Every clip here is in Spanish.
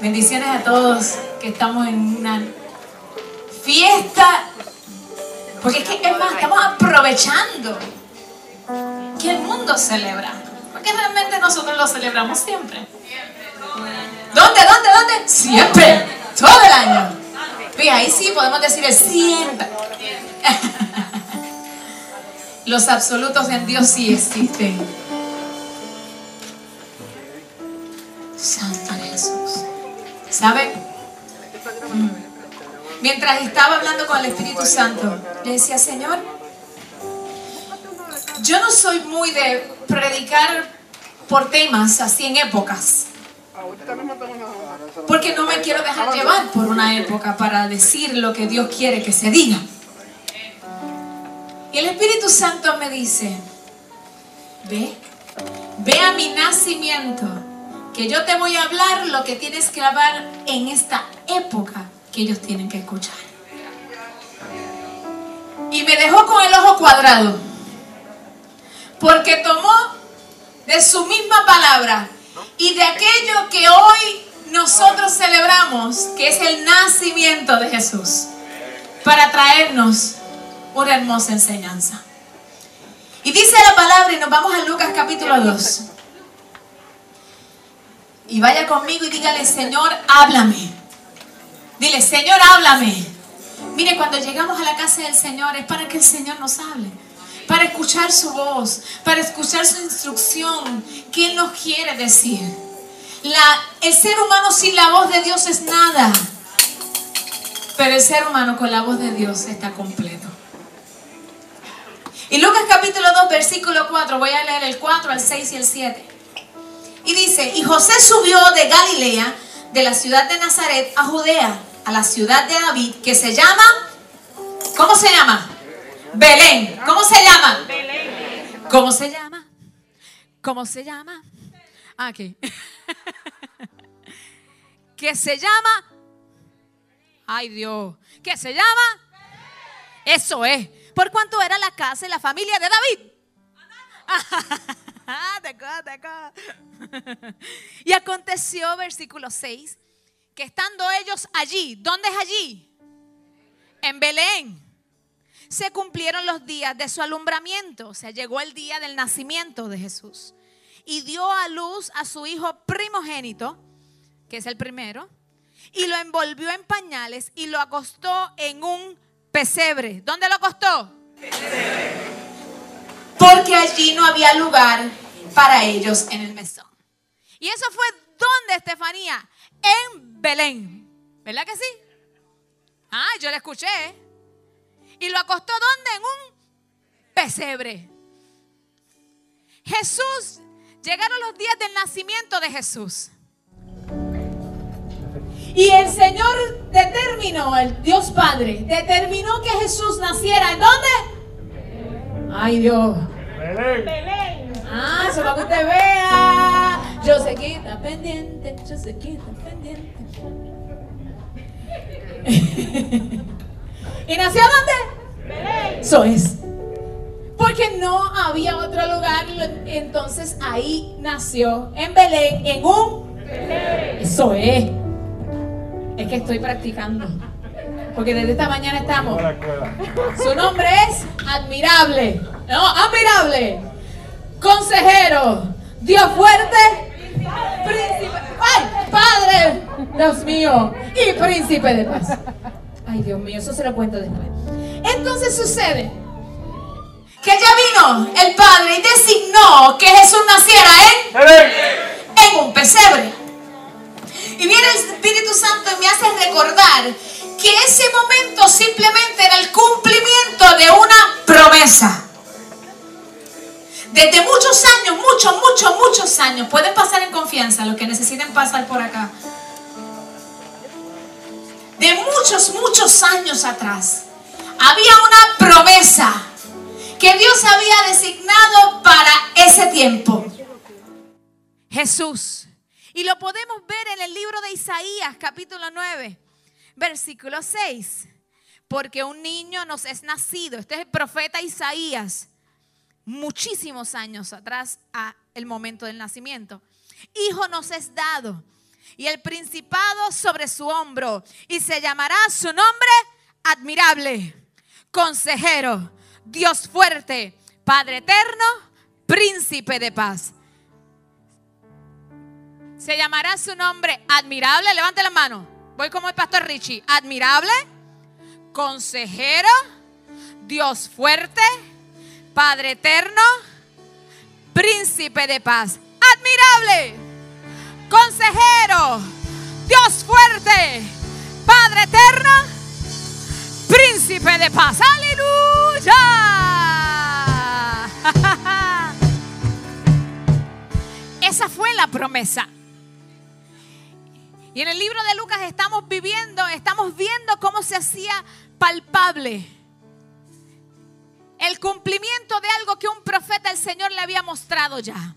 Bendiciones a todos que estamos en una fiesta. Porque es que, es más, estamos aprovechando que el mundo celebra. Porque realmente nosotros lo celebramos siempre. ¿Dónde, dónde, dónde? Siempre. Todo el año. Y ahí sí podemos decir el siempre. Los absolutos en Dios sí existen. Mientras estaba hablando con el Espíritu Santo, le decía, Señor, yo no soy muy de predicar por temas así en épocas. Porque no me quiero dejar llevar por una época para decir lo que Dios quiere que se diga. Y el Espíritu Santo me dice, ve, ve a mi nacimiento, que yo te voy a hablar lo que tienes que hablar en esta época que ellos tienen que escuchar. Y me dejó con el ojo cuadrado, porque tomó de su misma palabra y de aquello que hoy nosotros celebramos, que es el nacimiento de Jesús, para traernos una hermosa enseñanza. Y dice la palabra, y nos vamos a Lucas capítulo 2. Y vaya conmigo y dígale, Señor, háblame. Dile, Señor, háblame. Mire, cuando llegamos a la casa del Señor es para que el Señor nos hable. Para escuchar su voz, para escuchar su instrucción. ¿Qué Él nos quiere decir? El ser humano sin la voz de Dios es nada. Pero el ser humano con la voz de Dios está completo. Y Lucas capítulo 2, versículo 4, voy a leer el 4, el 6 y el 7. Y dice, y José subió de Galilea, de la ciudad de Nazaret, a Judea, a la ciudad de David, que se llama, ¿cómo se llama? Belén. ¿Cómo se llama? ¿Cómo se llama? ¿Cómo se llama? Aquí. que se llama, ay Dios, ¿qué se llama? Eso es. ¿Por cuánto era la casa y la familia de David? y aconteció, versículo 6, que estando ellos allí, ¿dónde es allí? En Belén. Se cumplieron los días de su alumbramiento, o sea, llegó el día del nacimiento de Jesús. Y dio a luz a su hijo primogénito, que es el primero, y lo envolvió en pañales y lo acostó en un pesebre. ¿Dónde lo acostó? Porque allí no había lugar para ellos en el mesón. Y eso fue donde, Estefanía? En Belén. ¿Verdad que sí? Ah, yo le escuché. ¿Y lo acostó dónde? En un pesebre. Jesús, llegaron los días del nacimiento de Jesús. Y el Señor determinó, el Dios Padre, determinó que Jesús naciera. ¿En dónde? Ay Dios. Belén. Ah, eso para que usted vea. Yo sé que está pendiente, yo sé que está pendiente. ¿Y nació dónde? Belén. Eso es. Porque no había otro lugar, entonces ahí nació, en Belén, en un... Belén. Eso es. Es que estoy practicando. Porque desde esta mañana estamos. Su nombre es admirable. No, admirable. Consejero. Dios fuerte. Príncipe. ¡Ay! Padre. Dios mío. Y príncipe de paz. Ay, Dios mío, eso se lo cuento después. Entonces sucede que ya vino el Padre y designó que Jesús naciera en, en un pesebre. Y viene el Espíritu Santo y me hace recordar que ese momento simplemente era el cumplimiento de una promesa. Desde muchos años, muchos, muchos, muchos años, pueden pasar en confianza los que necesiten pasar por acá. De muchos, muchos años atrás, había una promesa que Dios había designado para ese tiempo. Jesús y lo podemos ver en el libro de Isaías, capítulo 9, versículo 6. Porque un niño nos es nacido. Este es el profeta Isaías, muchísimos años atrás, a el momento del nacimiento. Hijo nos es dado. y el principado sobre su hombro, y se llamará su nombre admirable, consejero, Dios fuerte, Padre eterno, príncipe de paz. Se llamará su nombre admirable, levante la mano, voy como el pastor Richie, admirable, consejero, Dios fuerte, Padre eterno, príncipe de paz. Admirable, consejero, Dios fuerte, Padre eterno, príncipe de paz. Aleluya. Esa fue la promesa. Y en el libro de Lucas estamos viviendo, estamos viendo cómo se hacía palpable el cumplimiento de algo que un profeta del Señor le había mostrado ya.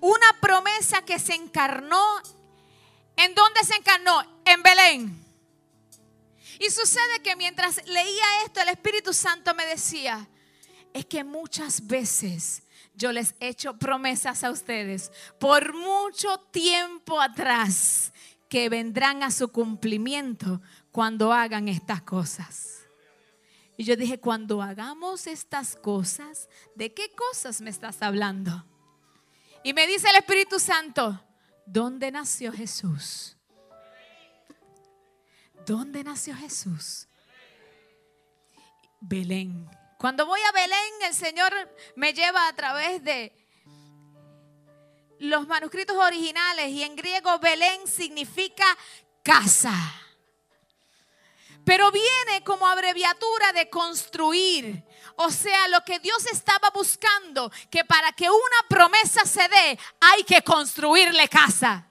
Una promesa que se encarnó. ¿En dónde se encarnó? En Belén. Y sucede que mientras leía esto, el Espíritu Santo me decía, es que muchas veces yo les he hecho promesas a ustedes por mucho tiempo atrás que vendrán a su cumplimiento cuando hagan estas cosas. Y yo dije, cuando hagamos estas cosas, ¿de qué cosas me estás hablando? Y me dice el Espíritu Santo, ¿dónde nació Jesús? ¿Dónde nació Jesús? Belén. Cuando voy a Belén, el Señor me lleva a través de los manuscritos originales y en griego Belén significa casa pero viene como abreviatura de construir. O sea, lo que Dios estaba buscando, que para que una promesa se dé, hay que construirle casa.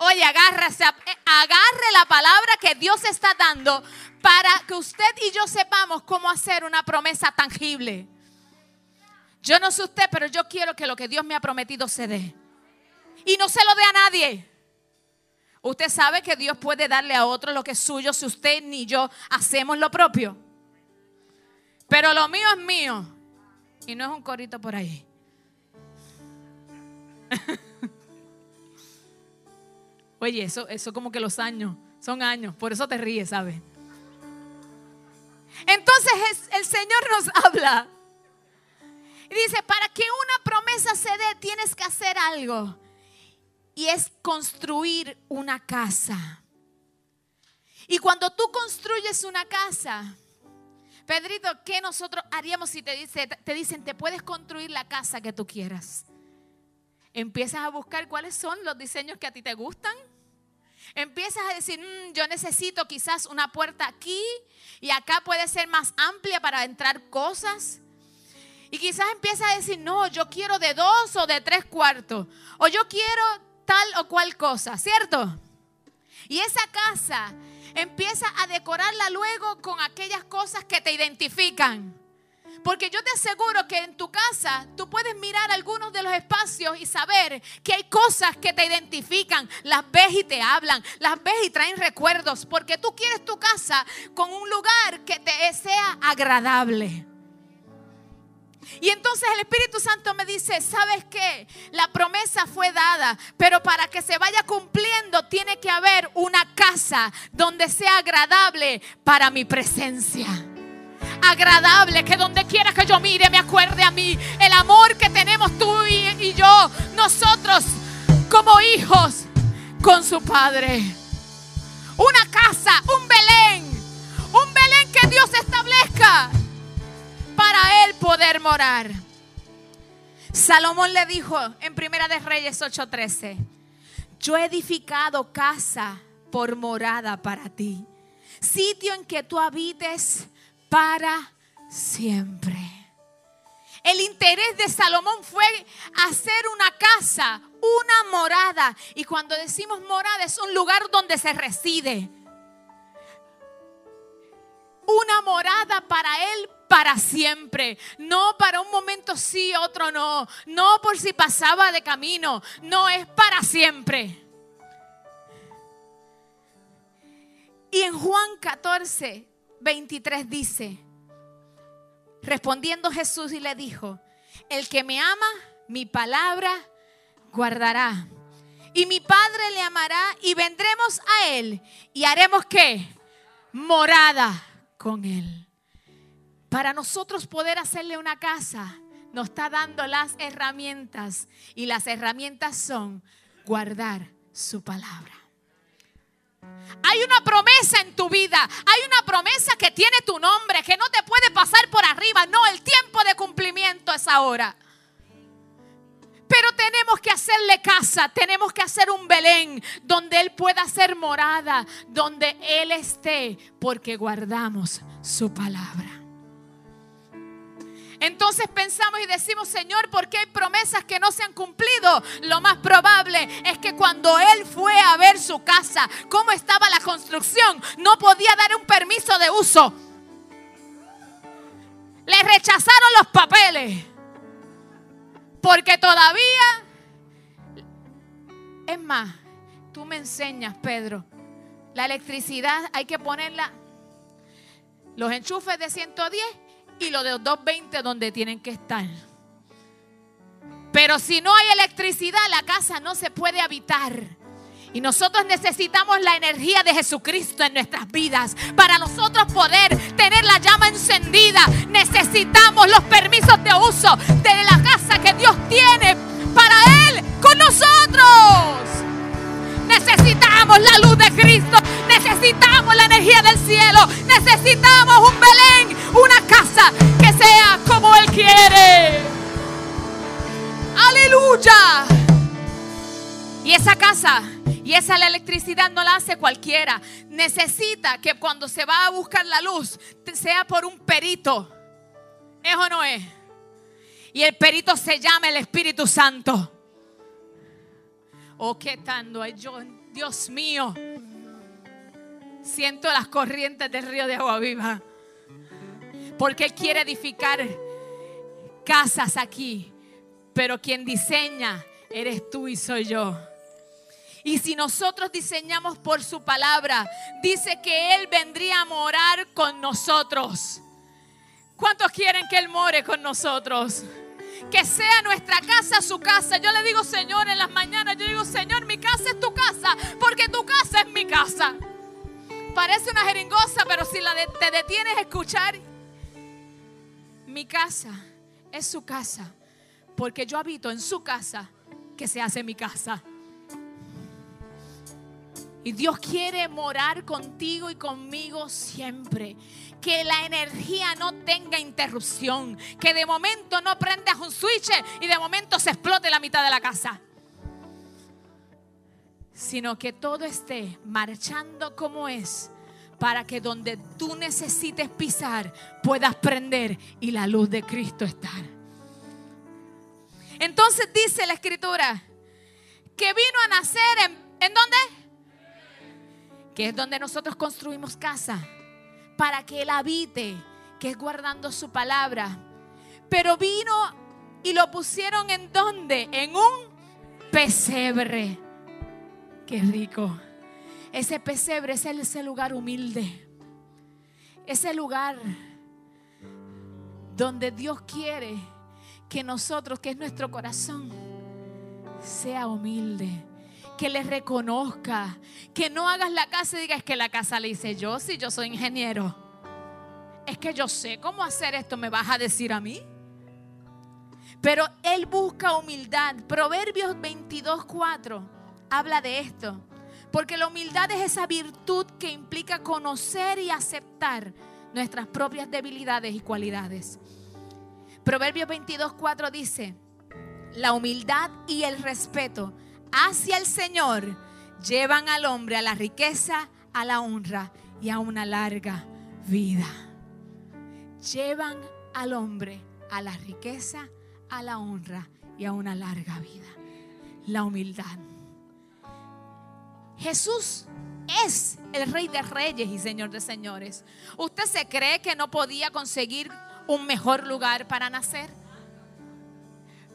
Oye, agárrese, agarre la palabra que Dios está dando para que usted y yo sepamos cómo hacer una promesa tangible. Yo no sé usted, pero yo quiero que lo que Dios me ha prometido se dé. Y no se lo dé a nadie. Usted sabe que Dios puede darle a otro lo que es suyo si usted ni yo hacemos lo propio. Pero lo mío es mío. Y no es un corito por ahí. Oye, eso, eso como que los años, son años, por eso te ríes, ¿sabes? Entonces el Señor nos habla y dice, para que una promesa se dé, tienes que hacer algo y es construir una casa. Y cuando tú construyes una casa, Pedrito, ¿qué nosotros haríamos si te, dice, te dicen, te puedes construir la casa que tú quieras? Empiezas a buscar cuáles son los diseños que a ti te gustan. Empiezas a decir, mm, yo necesito quizás una puerta aquí y acá puede ser más amplia para entrar cosas. Y quizás empiezas a decir, no, yo quiero de dos o de tres cuartos. O yo quiero tal o cual cosa, ¿cierto? Y esa casa empieza a decorarla luego con aquellas cosas que te identifican. Porque yo te aseguro que en tu casa tú puedes mirar algunos de los espacios y saber que hay cosas que te identifican. Las ves y te hablan, las ves y traen recuerdos. Porque tú quieres tu casa con un lugar que te sea agradable. Y entonces el Espíritu Santo me dice, ¿sabes qué? La promesa fue dada, pero para que se vaya cumpliendo tiene que haber una casa donde sea agradable para mi presencia. Agradable, que donde quiera que yo mire me acuerde a mí el amor que tenemos tú y, y yo, nosotros como hijos con su Padre. Una casa, un Belén, un Belén que Dios establezca para él poder morar. Salomón le dijo en Primera de Reyes 8:13, yo he edificado casa por morada para ti, sitio en que tú habites para siempre. El interés de Salomón fue hacer una casa, una morada. Y cuando decimos morada es un lugar donde se reside. Una morada para él para siempre. No para un momento sí, otro no. No por si pasaba de camino. No es para siempre. Y en Juan 14, 23 dice, respondiendo Jesús y le dijo, el que me ama, mi palabra guardará. Y mi Padre le amará y vendremos a Él y haremos qué? Morada con Él. Para nosotros poder hacerle una casa, nos está dando las herramientas y las herramientas son guardar su palabra. Hay una promesa en tu vida. Hay una promesa que tiene tu nombre, que no te puede pasar por arriba. No, el tiempo de cumplimiento es ahora. Pero tenemos que hacerle casa, tenemos que hacer un Belén donde Él pueda ser morada, donde Él esté, porque guardamos su palabra. Entonces pensamos y decimos, Señor, ¿por qué hay promesas que no se han cumplido? Lo más probable es que cuando Él fue a ver su casa, cómo estaba la construcción, no podía dar un permiso de uso. Le rechazaron los papeles. Porque todavía, es más, tú me enseñas, Pedro, la electricidad hay que ponerla, los enchufes de 110 y los de 220 donde tienen que estar. Pero si no hay electricidad, la casa no se puede habitar. Y nosotros necesitamos la energía de Jesucristo en nuestras vidas. Para nosotros poder tener la llama encendida, necesitamos los permisos de uso de la casa que Dios tiene para Él con nosotros. Necesitamos la luz de Cristo. Necesitamos la energía del cielo. Necesitamos un Belén, una casa que sea como Él quiere. Aleluya. Y esa casa y esa la electricidad no la hace cualquiera. Necesita que cuando se va a buscar la luz sea por un perito. ¿Es o no es? Y el perito se llama el Espíritu Santo. Oh, qué tanto yo, Dios mío. Siento las corrientes del río de agua viva. Porque Él quiere edificar casas aquí. Pero quien diseña eres tú y soy yo. Y si nosotros diseñamos por su palabra, dice que Él vendría a morar con nosotros. ¿Cuántos quieren que Él more con nosotros? Que sea nuestra casa su casa. Yo le digo, Señor, en las mañanas, yo digo, Señor, mi casa es tu casa, porque tu casa es mi casa. Parece una jeringosa, pero si la te detienes a escuchar, mi casa es su casa, porque yo habito en su casa, que se hace mi casa. Y Dios quiere morar contigo y conmigo siempre. Que la energía no tenga interrupción. Que de momento no prendas un switch y de momento se explote la mitad de la casa. Sino que todo esté marchando como es. Para que donde tú necesites pisar puedas prender y la luz de Cristo estar. Entonces dice la escritura que vino a nacer en, ¿en dónde? que es donde nosotros construimos casa, para que Él habite, que es guardando su palabra. Pero vino y lo pusieron en donde? En un pesebre. Qué rico. Ese pesebre es ese lugar humilde. Ese lugar donde Dios quiere que nosotros, que es nuestro corazón, sea humilde que le reconozca, que no hagas la casa y digas que la casa le hice yo, si yo soy ingeniero. Es que yo sé cómo hacer esto, ¿me vas a decir a mí? Pero él busca humildad. Proverbios 22:4 habla de esto. Porque la humildad es esa virtud que implica conocer y aceptar nuestras propias debilidades y cualidades. Proverbios 22:4 dice, la humildad y el respeto hacia el Señor llevan al hombre a la riqueza, a la honra y a una larga vida. Llevan al hombre a la riqueza, a la honra y a una larga vida. La humildad. Jesús es el rey de reyes y señor de señores. ¿Usted se cree que no podía conseguir un mejor lugar para nacer?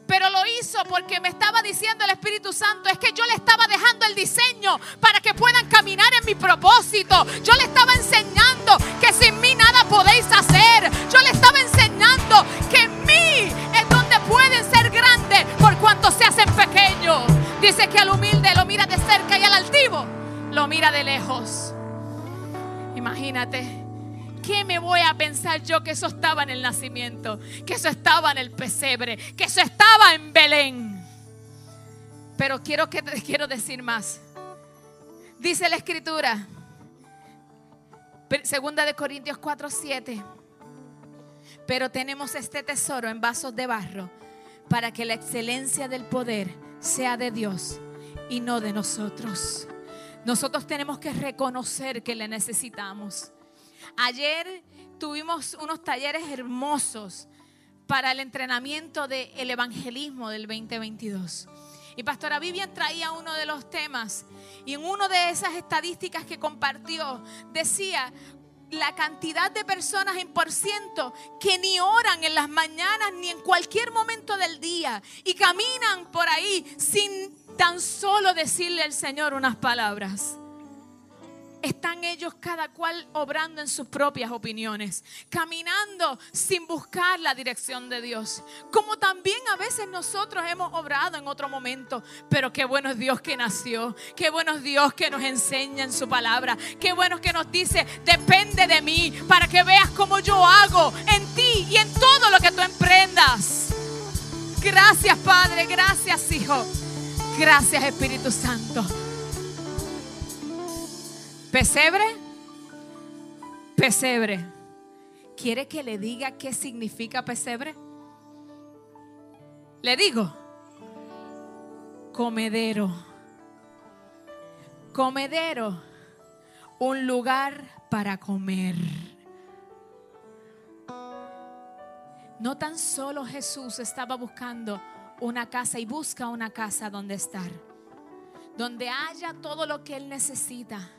Pero lo hizo porque me estaba diciendo el Espíritu Santo, es que yo le estaba dejando el diseño para que puedan caminar en mi propósito. Yo le estaba enseñando que sin mí nada podéis hacer. Yo le estaba enseñando que en mí es donde pueden ser grandes por cuanto se hacen pequeños. Dice que al humilde lo mira de cerca y al altivo lo mira de lejos. Imagínate. ¿Qué me voy a pensar yo que eso estaba en el nacimiento? Que eso estaba en el pesebre, que eso estaba en Belén. Pero quiero que quiero decir más. Dice la escritura, segunda de Corintios 4, 7. Pero tenemos este tesoro en vasos de barro para que la excelencia del poder sea de Dios y no de nosotros. Nosotros tenemos que reconocer que le necesitamos. Ayer tuvimos unos talleres hermosos para el entrenamiento del evangelismo del 2022. Y Pastora Vivian traía uno de los temas y en una de esas estadísticas que compartió decía la cantidad de personas en por ciento que ni oran en las mañanas ni en cualquier momento del día y caminan por ahí sin tan solo decirle al Señor unas palabras están ellos cada cual obrando en sus propias opiniones, caminando sin buscar la dirección de Dios. Como también a veces nosotros hemos obrado en otro momento, pero qué bueno es Dios que nació, qué bueno es Dios que nos enseña en su palabra, qué bueno es que nos dice, depende de mí para que veas cómo yo hago en ti y en todo lo que tú emprendas. Gracias Padre, gracias Hijo, gracias Espíritu Santo. Pesebre, pesebre. ¿Quiere que le diga qué significa pesebre? Le digo, comedero. Comedero, un lugar para comer. No tan solo Jesús estaba buscando una casa y busca una casa donde estar, donde haya todo lo que él necesita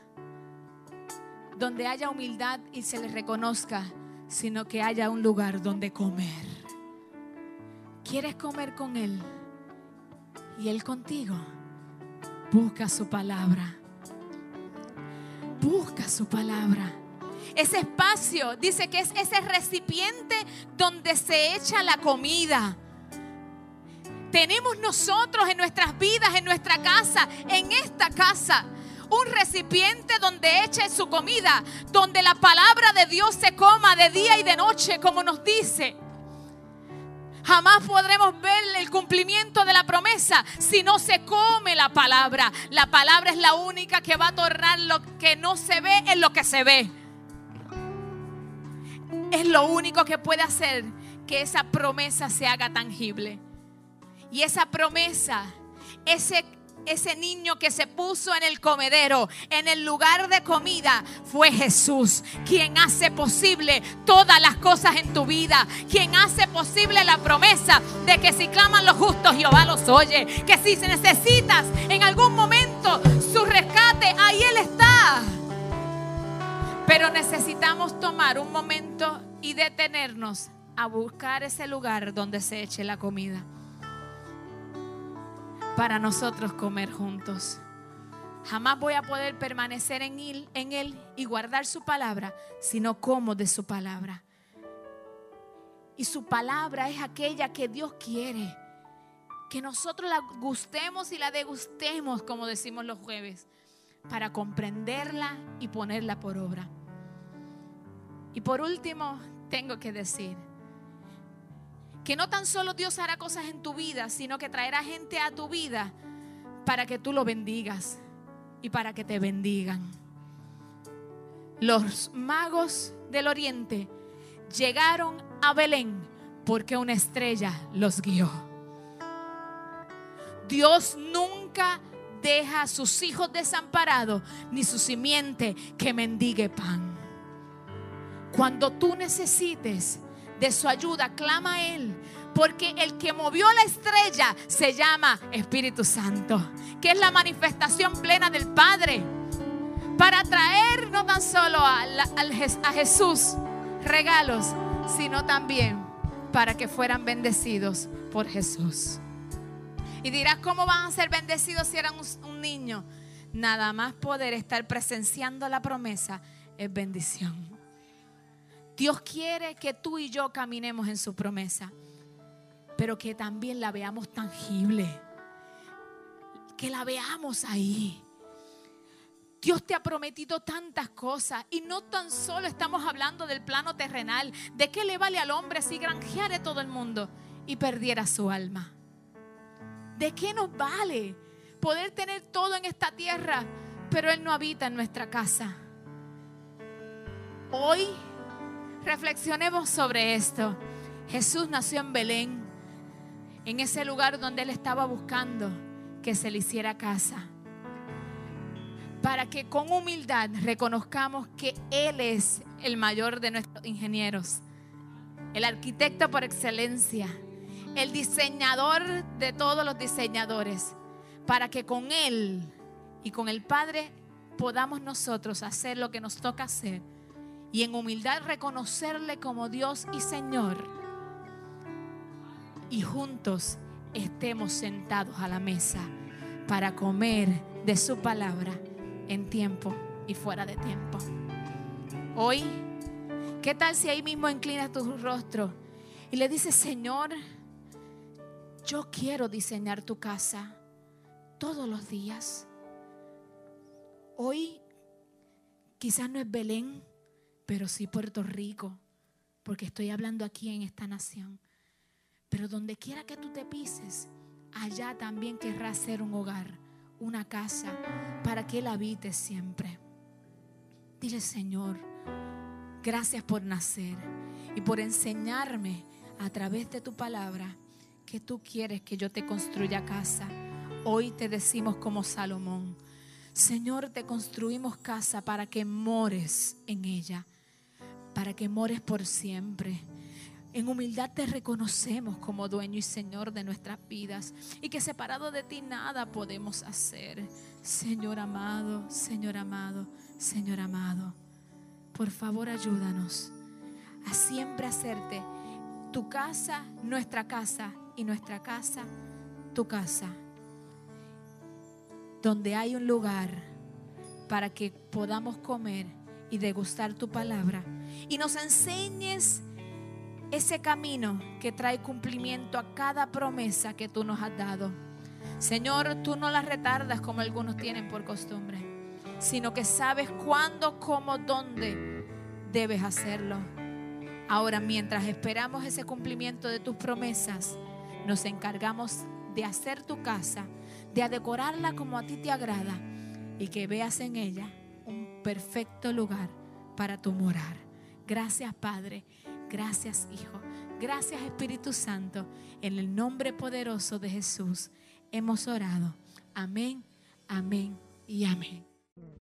donde haya humildad y se le reconozca, sino que haya un lugar donde comer. ¿Quieres comer con Él? Y Él contigo. Busca su palabra. Busca su palabra. Ese espacio dice que es ese recipiente donde se echa la comida. Tenemos nosotros en nuestras vidas, en nuestra casa, en esta casa, un recipiente donde eche su comida, donde la palabra de Dios se coma de día y de noche, como nos dice. Jamás podremos ver el cumplimiento de la promesa si no se come la palabra. La palabra es la única que va a tornar lo que no se ve en lo que se ve. Es lo único que puede hacer que esa promesa se haga tangible. Y esa promesa, ese ese niño que se puso en el comedero, en el lugar de comida, fue Jesús, quien hace posible todas las cosas en tu vida, quien hace posible la promesa de que si claman los justos, Jehová los oye, que si necesitas en algún momento su rescate, ahí Él está. Pero necesitamos tomar un momento y detenernos a buscar ese lugar donde se eche la comida para nosotros comer juntos. Jamás voy a poder permanecer en él, en él y guardar su palabra si no como de su palabra. Y su palabra es aquella que Dios quiere. Que nosotros la gustemos y la degustemos, como decimos los jueves, para comprenderla y ponerla por obra. Y por último, tengo que decir, que no tan solo Dios hará cosas en tu vida, sino que traerá gente a tu vida para que tú lo bendigas y para que te bendigan. Los magos del oriente llegaron a Belén porque una estrella los guió. Dios nunca deja a sus hijos desamparados ni su simiente que mendigue pan. Cuando tú necesites de su ayuda, clama a Él. Porque el que movió la estrella se llama Espíritu Santo, que es la manifestación plena del Padre. Para traer no tan solo a, a Jesús regalos, sino también para que fueran bendecidos por Jesús. Y dirás, ¿cómo van a ser bendecidos si eran un niño? Nada más poder estar presenciando la promesa es bendición. Dios quiere que tú y yo caminemos en su promesa, pero que también la veamos tangible. que la veamos ahí. Dios te ha prometido tantas cosas y no tan solo estamos hablando del plano terrenal. ¿De qué le vale al hombre si granjeare todo el mundo y perdiera su alma? ¿De qué nos vale poder tener todo en esta tierra, pero Él no habita en nuestra casa? Hoy reflexionemos sobre esto. Jesús nació en Belén, en ese lugar donde Él estaba buscando que se le hiciera casa para que con humildad reconozcamos que Él es el mayor de nuestros ingenieros, el arquitecto por excelencia, el diseñador de todos los diseñadores, para que con Él y con el Padre podamos nosotros hacer lo que nos toca hacer y en humildad reconocerle como Dios y Señor y juntos estemos sentados a la mesa para comer de su palabra en tiempo y fuera de tiempo. Hoy, ¿qué tal si ahí mismo inclinas tu rostro y le dices, Señor, yo quiero diseñar tu casa todos los días? Hoy quizás no es Belén, pero sí Puerto Rico, porque estoy hablando aquí en esta nación. Pero donde quiera que tú te pises, allá también querrá ser un hogar una casa para que Él habite siempre. Dile, Señor, gracias por nacer y por enseñarme a través de tu palabra que tú quieres que yo te construya casa. Hoy te decimos como Salomón, Señor, te construimos casa para que mores en ella, para que mores por siempre en humildad te reconocemos como dueño y Señor de nuestras vidas y que separado de ti nada podemos hacer. Señor amado, Señor amado, Señor amado, por favor ayúdanos a siempre hacerte tu casa, nuestra casa y nuestra casa, tu casa, donde hay un lugar para que podamos comer y degustar tu palabra y nos enseñes ese camino que trae cumplimiento a cada promesa que tú nos has dado. Señor, tú no la retardas como algunos tienen por costumbre, sino que sabes cuándo, cómo, dónde debes hacerlo. Ahora, mientras esperamos ese cumplimiento de tus promesas, nos encargamos de hacer tu casa, de decorarla como a ti te agrada y que veas en ella perfecto lugar para tu morar. Gracias, Padre. Gracias Hijo. Gracias Espíritu Santo. En el nombre poderoso de Jesús hemos orado. Amén, amén y amén.